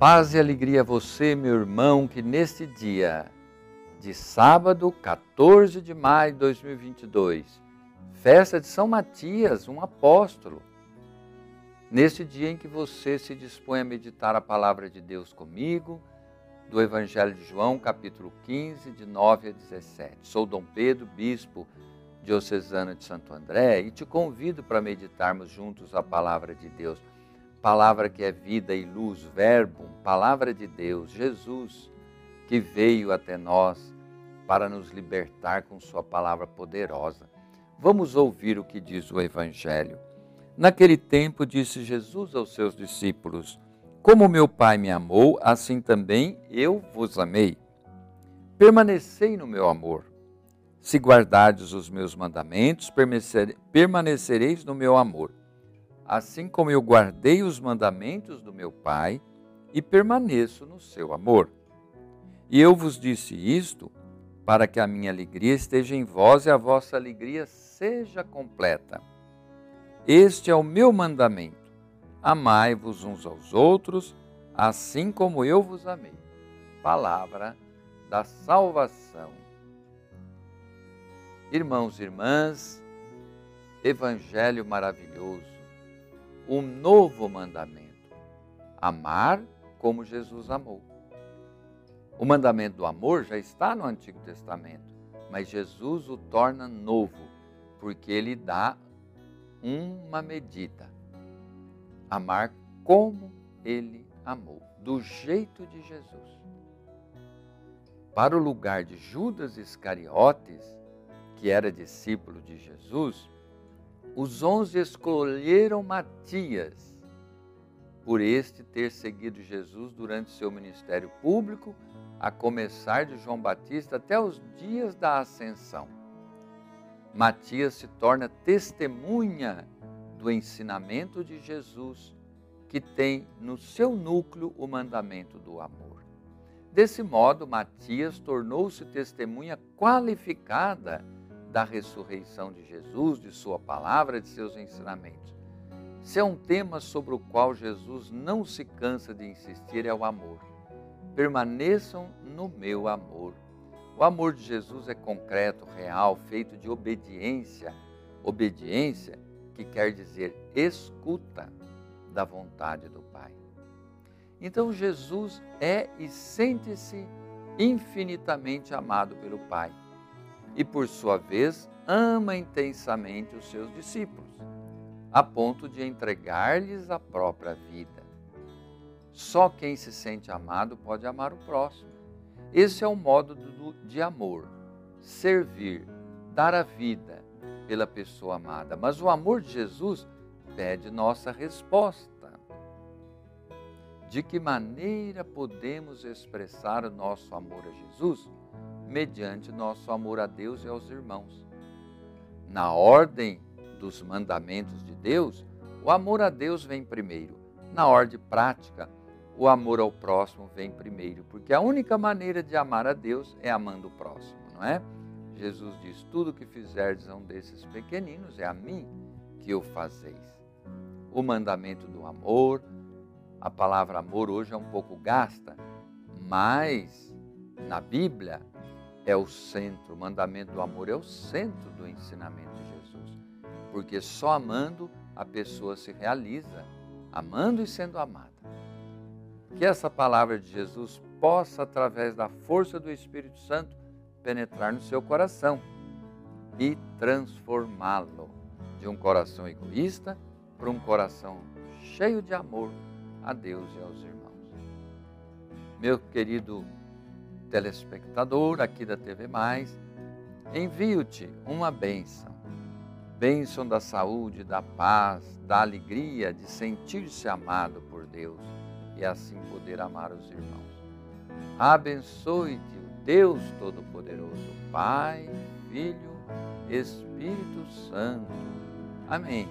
Paz e alegria a você, meu irmão, que neste dia de sábado, 14 de maio de 2022, festa de São Matias, um apóstolo. Neste dia em que você se dispõe a meditar a palavra de Deus comigo, do Evangelho de João, capítulo 15, de 9 a 17. Sou Dom Pedro, bispo diocesano de Santo André, e te convido para meditarmos juntos a palavra de Deus palavra que é vida e luz, Verbo, palavra de Deus, Jesus, que veio até nós para nos libertar com Sua palavra poderosa. Vamos ouvir o que diz o Evangelho. Naquele tempo, disse Jesus aos seus discípulos: Como meu Pai me amou, assim também eu vos amei. Permanecei no meu amor. Se guardardes os meus mandamentos, permanecereis no meu amor assim como eu guardei os mandamentos do meu Pai e permaneço no seu amor. E eu vos disse isto para que a minha alegria esteja em vós e a vossa alegria seja completa. Este é o meu mandamento: amai-vos uns aos outros, assim como eu vos amei. Palavra da salvação. Irmãos e irmãs, Evangelho maravilhoso um novo mandamento: amar como Jesus amou. O mandamento do amor já está no Antigo Testamento, mas Jesus o torna novo, porque ele dá uma medida: amar como ele amou, do jeito de Jesus. Para o lugar de Judas Iscariotes, que era discípulo de Jesus, os onze escolheram Matias, por este ter seguido Jesus durante seu ministério público, a começar de João Batista até os dias da ascensão. Matias se torna testemunha do ensinamento de Jesus, que tem no seu núcleo o mandamento do amor. Desse modo, Matias tornou-se testemunha qualificada da ressurreição de Jesus, de Sua palavra, de seus ensinamentos. Se é um tema sobre o qual Jesus não se cansa de insistir, é o amor. Permaneçam no meu amor. O amor de Jesus é concreto, real, feito de obediência. Obediência que quer dizer escuta da vontade do Pai. Então Jesus é e sente-se infinitamente amado pelo Pai e, por sua vez, ama intensamente os seus discípulos, a ponto de entregar-lhes a própria vida. Só quem se sente amado pode amar o próximo. Esse é o modo de amor: servir, dar a vida pela pessoa amada. Mas o amor de Jesus pede nossa resposta. De que maneira podemos expressar o nosso amor a Jesus? Mediante nosso amor a Deus e aos irmãos. Na ordem dos mandamentos de Deus, o amor a Deus vem primeiro. Na ordem prática, o amor ao próximo vem primeiro, porque a única maneira de amar a Deus é amando o próximo, não é? Jesus diz: Tudo que fizerdes a um desses pequeninos é a mim que o fazeis. O mandamento do amor, a palavra amor hoje é um pouco gasta, mas na Bíblia é o centro, o mandamento do amor é o centro do ensinamento de Jesus. Porque só amando a pessoa se realiza, amando e sendo amada. Que essa palavra de Jesus possa, através da força do Espírito Santo, penetrar no seu coração e transformá-lo de um coração egoísta para um coração cheio de amor a Deus e aos irmãos. Meu querido telespectador aqui da TV Mais, envio-te uma bênção. Bênção da saúde, da paz, da alegria de sentir-se amado por Deus e assim poder amar os irmãos. Abençoe-te o Deus Todo-Poderoso, Pai, Filho, Espírito Santo. Amém.